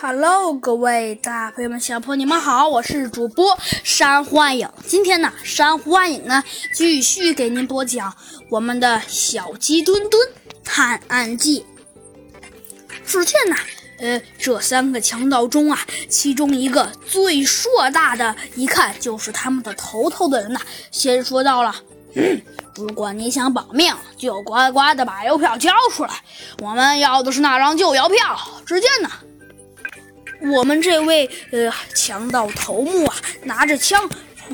Hello，各位大朋友们、小朋友们，你们好，我是主播山幻影。今天呢，山幻影呢继续给您播讲我们的小鸡墩墩探案记。只见呢，呃，这三个强盗中啊，其中一个最硕大的，一看就是他们的头头的人呐，先说到了：“，如果你想保命，就乖乖的把邮票交出来，我们要的是那张旧邮票。”只见呢。我们这位呃强盗头目啊，拿着枪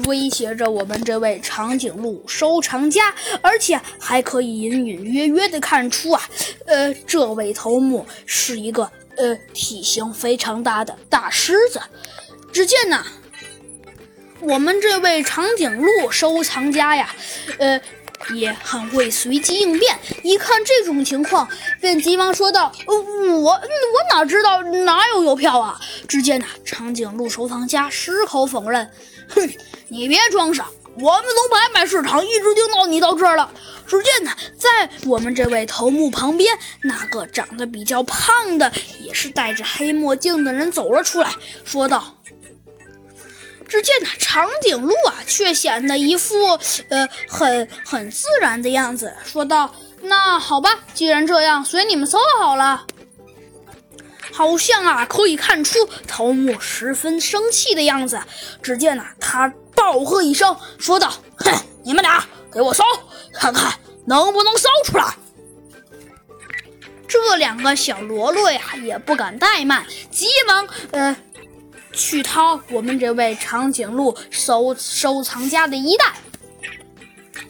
威胁着我们这位长颈鹿收藏家，而且还可以隐隐约约的看出啊，呃，这位头目是一个呃体型非常大的大狮子。只见呢，我们这位长颈鹿收藏家呀，呃。也很会随机应变，一看这种情况，便急忙说道：“，我我哪知道哪有邮票啊？”只见呢，长颈鹿收藏家矢口否认：“哼，你别装傻，我们从拍卖市场一直盯到你到这儿了。”只见呢，在我们这位头目旁边，那个长得比较胖的，也是戴着黑墨镜的人走了出来，说道。只见那长颈鹿啊，却显得一副呃很很自然的样子，说道：“那好吧，既然这样，随你们搜好了。”好像啊，可以看出头目十分生气的样子。只见呢，他暴喝一声，说道：“哼，你们俩给我搜，看看能不能搜出来。”这两个小喽啰呀，也不敢怠慢，急忙呃。去掏我们这位长颈鹿收收藏家的衣袋，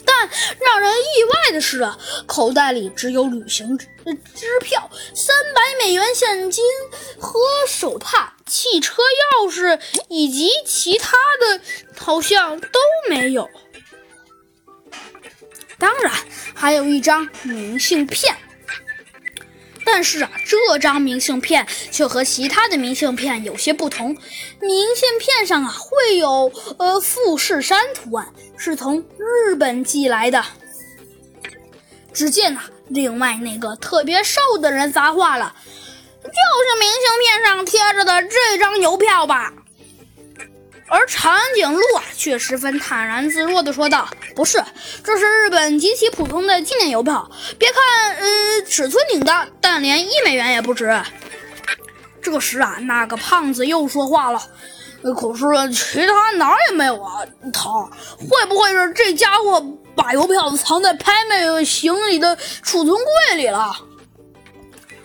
但让人意外的是，口袋里只有旅行支支票、三百美元现金和手帕、汽车钥匙以及其他的，好像都没有。当然，还有一张明信片。但是啊，这张明信片却和其他的明信片有些不同。明信片上啊会有呃富士山图案，是从日本寄来的。只见呐，另外那个特别瘦的人发话了：“就是明信片上贴着的这张邮票吧？”而长颈鹿啊，却十分坦然自若地说道：“不是，这是日本极其普通的纪念邮票。别看呃尺寸挺大，但连一美元也不值。”这时啊，那个胖子又说话了：“可是其他哪儿也没有啊！他会不会是这家伙把邮票藏在拍卖行李的储存柜里了？”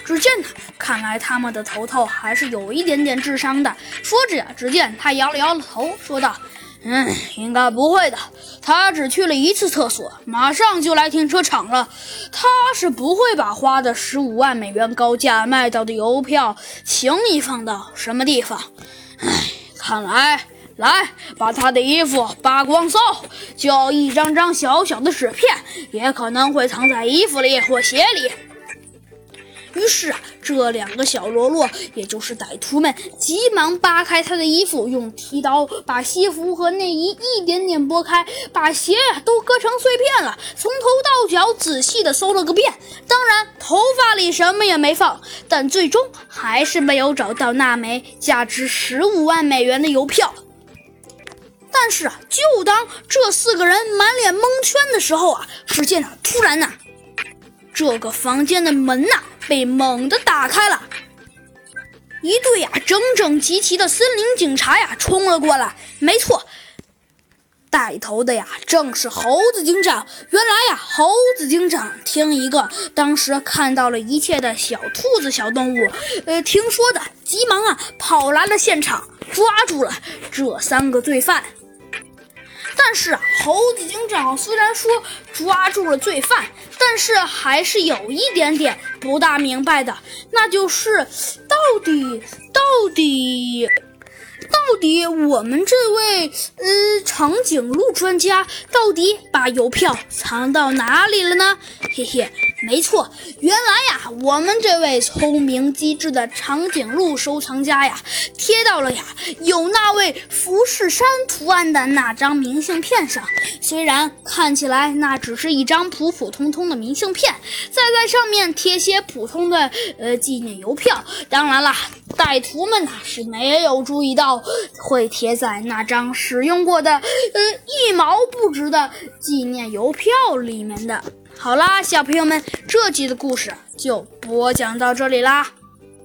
只见呢，看来他们的头头还是有一点点智商的。说着呀，只见他摇了摇头，说道：“嗯，应该不会的。他只去了一次厕所，马上就来停车场了。他是不会把花的十五万美元高价卖到的邮票轻易放到什么地方。唉，看来，来把他的衣服扒光搜，就一张张小小的纸片，也可能会藏在衣服里或鞋里。”于是啊，这两个小喽啰，也就是歹徒们，急忙扒开他的衣服，用剃刀把西服和内衣一点点剥开，把鞋都割成碎片了，从头到脚仔细的搜了个遍。当然，头发里什么也没放，但最终还是没有找到那枚价值十五万美元的邮票。但是啊，就当这四个人满脸蒙圈的时候啊，只见啊，突然呢，这个房间的门呐。被猛地打开了，一队呀整整齐齐的森林警察呀冲了过来。没错，带头的呀正是猴子警长。原来呀，猴子警长听一个当时看到了一切的小兔子小动物，呃，听说的，急忙啊跑来了现场，抓住了这三个罪犯。但是，猴子警长虽然说抓住了罪犯，但是还是有一点点不大明白的，那就是到底到底。到底我们这位呃长颈鹿专家到底把邮票藏到哪里了呢？嘿嘿，没错，原来呀，我们这位聪明机智的长颈鹿收藏家呀，贴到了呀有那位富士山图案的那张明信片上。虽然看起来那只是一张普普通通的明信片，再在上面贴些普通的呃纪念邮票，当然啦。歹徒们呐是没有注意到会贴在那张使用过的呃一毛不值的纪念邮票里面的。好啦，小朋友们，这集的故事就播讲到这里啦。